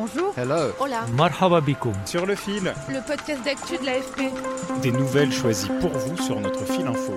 Bonjour. Hello. Hola. Marhaba bikoum. Sur le fil, Le podcast d'actu de l'AFP. des nouvelles choisies pour vous sur notre fil info.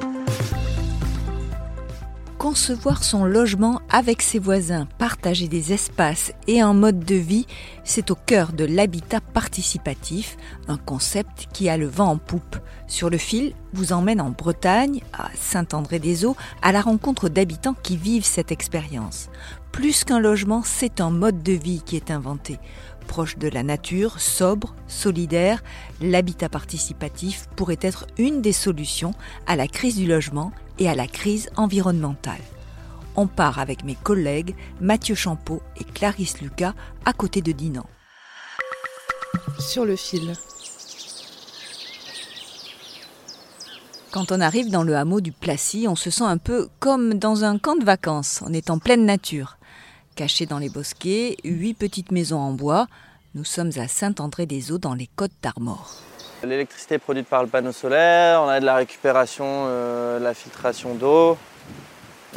Concevoir son logement avec ses voisins, partager des espaces et un mode de vie, c'est au cœur de l'habitat participatif, un concept qui a le vent en poupe. Sur le fil vous emmène en Bretagne, à Saint-André-des-Eaux, à la rencontre d'habitants qui vivent cette expérience. Plus qu'un logement, c'est un mode de vie qui est inventé. Proche de la nature, sobre, solidaire, l'habitat participatif pourrait être une des solutions à la crise du logement et à la crise environnementale. On part avec mes collègues Mathieu Champeau et Clarisse Lucas à côté de Dinan. Sur le fil. Quand on arrive dans le hameau du Placy, on se sent un peu comme dans un camp de vacances. On est en pleine nature. Cachés dans les bosquets, huit petites maisons en bois, nous sommes à Saint-André-des-Eaux dans les Côtes d'Armor. L'électricité est produite par le panneau solaire, on a de la récupération, euh, la filtration d'eau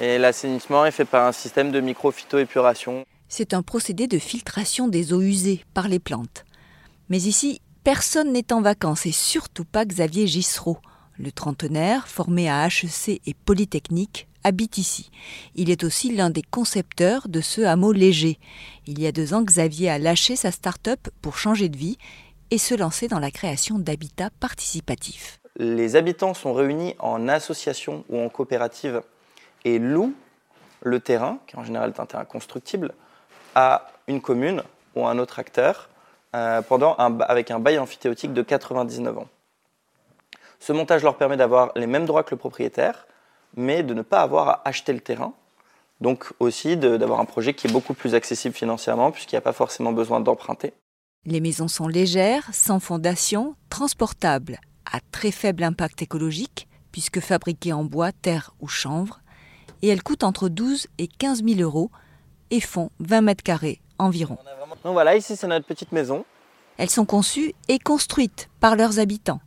et l'assainissement est fait par un système de micro-phytoépuration. C'est un procédé de filtration des eaux usées par les plantes. Mais ici, personne n'est en vacances et surtout pas Xavier Gissereau. Le trentenaire, formé à HEC et Polytechnique, habite ici. Il est aussi l'un des concepteurs de ce hameau léger. Il y a deux ans, Xavier a lâché sa start-up pour changer de vie et se lancer dans la création d'habitats participatifs. Les habitants sont réunis en association ou en coopérative et louent le terrain, qui en général est un terrain constructible, à une commune ou à un autre acteur euh, avec un bail amphithéotique de 99 ans. Ce montage leur permet d'avoir les mêmes droits que le propriétaire, mais de ne pas avoir à acheter le terrain. Donc aussi d'avoir un projet qui est beaucoup plus accessible financièrement, puisqu'il n'y a pas forcément besoin d'emprunter. Les maisons sont légères, sans fondation, transportables, à très faible impact écologique, puisque fabriquées en bois, terre ou chanvre, et elles coûtent entre 12 et 15 000 euros et font 20 mètres carrés environ. Donc voilà, ici c'est notre petite maison. Elles sont conçues et construites par leurs habitants,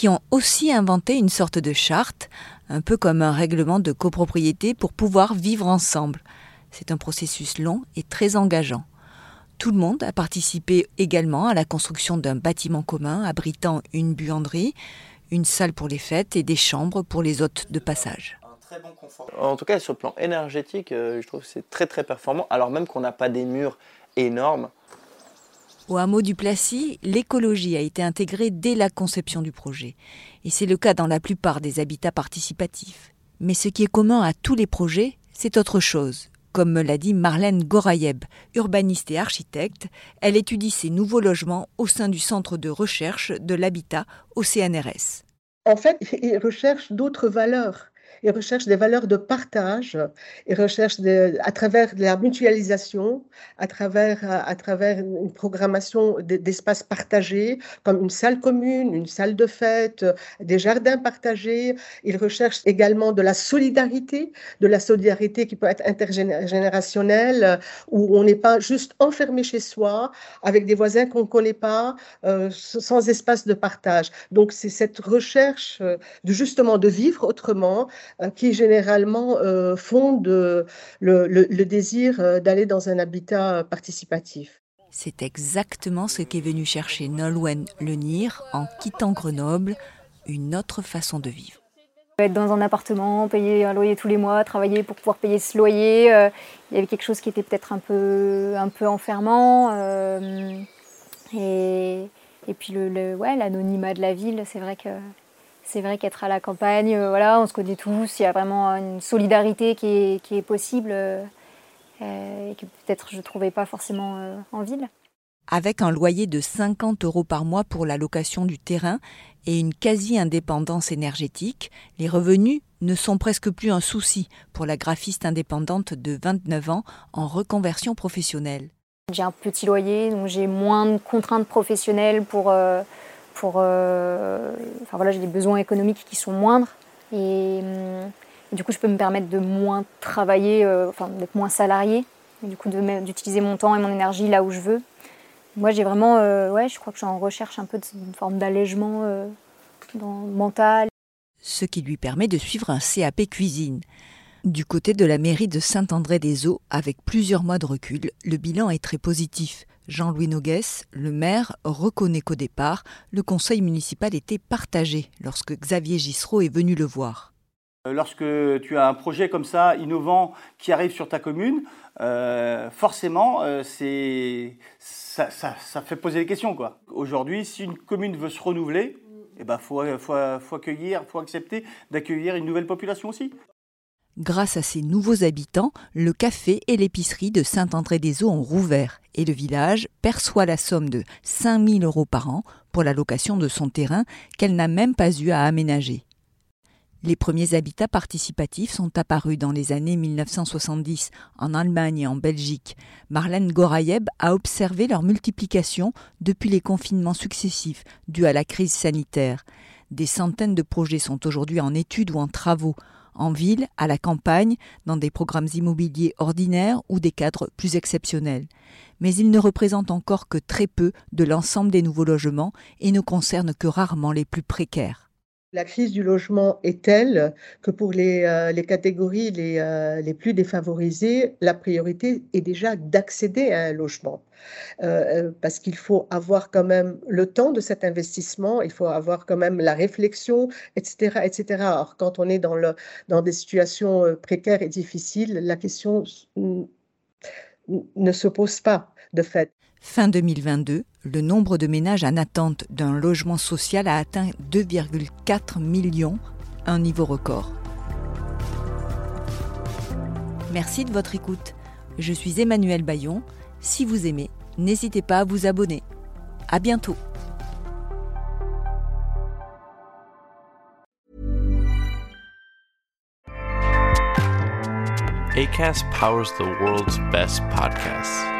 qui ont aussi inventé une sorte de charte, un peu comme un règlement de copropriété pour pouvoir vivre ensemble. C'est un processus long et très engageant. Tout le monde a participé également à la construction d'un bâtiment commun abritant une buanderie, une salle pour les fêtes et des chambres pour les hôtes de passage. En tout cas, sur le plan énergétique, euh, je trouve que c'est très très performant, alors même qu'on n'a pas des murs énormes. Au hameau du Placy, l'écologie a été intégrée dès la conception du projet. Et c'est le cas dans la plupart des habitats participatifs. Mais ce qui est commun à tous les projets, c'est autre chose. Comme me l'a dit Marlène Gorayeb, urbaniste et architecte, elle étudie ces nouveaux logements au sein du centre de recherche de l'habitat au CNRS. En fait, ils recherchent d'autres valeurs. Ils recherchent des valeurs de partage. Ils recherchent à travers la mutualisation, à travers, une programmation d'espaces partagés, comme une salle commune, une salle de fête, des jardins partagés. Ils recherchent également de la solidarité, de la solidarité qui peut être intergénérationnelle, où on n'est pas juste enfermé chez soi, avec des voisins qu'on ne connaît pas, euh, sans espace de partage. Donc, c'est cette recherche euh, justement de vivre autrement euh, qui généralement euh, fonde euh, le, le- le désir euh, d'aller dans un habitat participatif. C'est exactement ce qu'est venu chercher Nolwenn Lenir en quittant Grenoble, une autre façon de vivre. Être dans un appartement, payer un loyer tous les mois, travailler pour pouvoir payer ce loyer, euh, il y avait quelque chose qui était peut-être un peu, un peu enfermant. euh, et, et puis le, le- ouais, l'anonymat de la ville, c'est vrai que c'est vrai qu'être à la campagne, euh, voilà, on se connaît tous, il y a vraiment une solidarité qui est, qui est possible euh, euh, et que peut-être je ne trouvais pas forcément euh, en ville. Avec un loyer de 50 euros par mois pour la location du terrain et une quasi-indépendance énergétique, les revenus ne sont presque plus un souci pour la graphiste indépendante de 29 ans en reconversion professionnelle. J'ai un petit loyer, donc j'ai moins de contraintes professionnelles pour... Euh, euh, enfin voilà, j'ai des besoins économiques qui sont moindres. Et, hum, du coup, je peux me permettre de moins travailler, euh, enfin d'être moins salarié, du coup d'utiliser mon temps et mon énergie là où je veux. Moi, j'ai vraiment, ouais, je crois que je suis en recherche un peu d'une forme d'allègement mental. Ce qui lui permet de suivre un CAP cuisine. Du côté de la mairie de Saint-André-des-Eaux, avec plusieurs mois de recul, le bilan est très positif. Jean-Louis Nogues, le maire, reconnaît qu'au départ, le conseil municipal était partagé lorsque Xavier Gissereau est venu le voir. Euh, lorsque tu as un projet comme ça, innovant, qui arrive sur ta commune, euh, forcément, euh, ça, fait poser des questions. Aujourd'hui, si une commune veut se renouveler, il eh ben, faut, faut accepter d'accueillir une nouvelle population aussi. Grâce à ces nouveaux habitants, le café et l'épicerie de Saint-André-des-Eaux ont rouvert et le village perçoit la somme de 5000 euros par an pour la location de son terrain qu'elle n'a même pas eu à aménager. Les premiers habitats participatifs sont apparus dans les années 1970 en Allemagne et en Belgique. Marlène Gorayeb a observé leur multiplication depuis les confinements successifs dus à la crise sanitaire. Des centaines de projets sont aujourd'hui en études ou en travaux en ville, à la campagne, dans des programmes immobiliers ordinaires ou des cadres plus exceptionnels. Mais ils ne représentent encore que très peu de l'ensemble des nouveaux logements et ne concernent que rarement les plus précaires. La crise du logement est telle que pour les, euh, catégories euh, les, plus défavorisées, la priorité est déjà d'accéder à un logement. Euh, parce qu'il faut avoir quand même le temps de cet investissement, il faut avoir quand même la réflexion, etc. etc. Alors quand on est dans, le, dans des situations précaires et difficiles, la question ne se pose pas de fait. Fin 2022, le nombre de ménages en attente d'un logement social a atteint 2,4 millions, un niveau record. Merci de votre écoute. Je suis Emmanuel Bayon. Si vous aimez, n'hésitez pas à vous abonner. À bientôt. ACAST powers the world's best podcasts.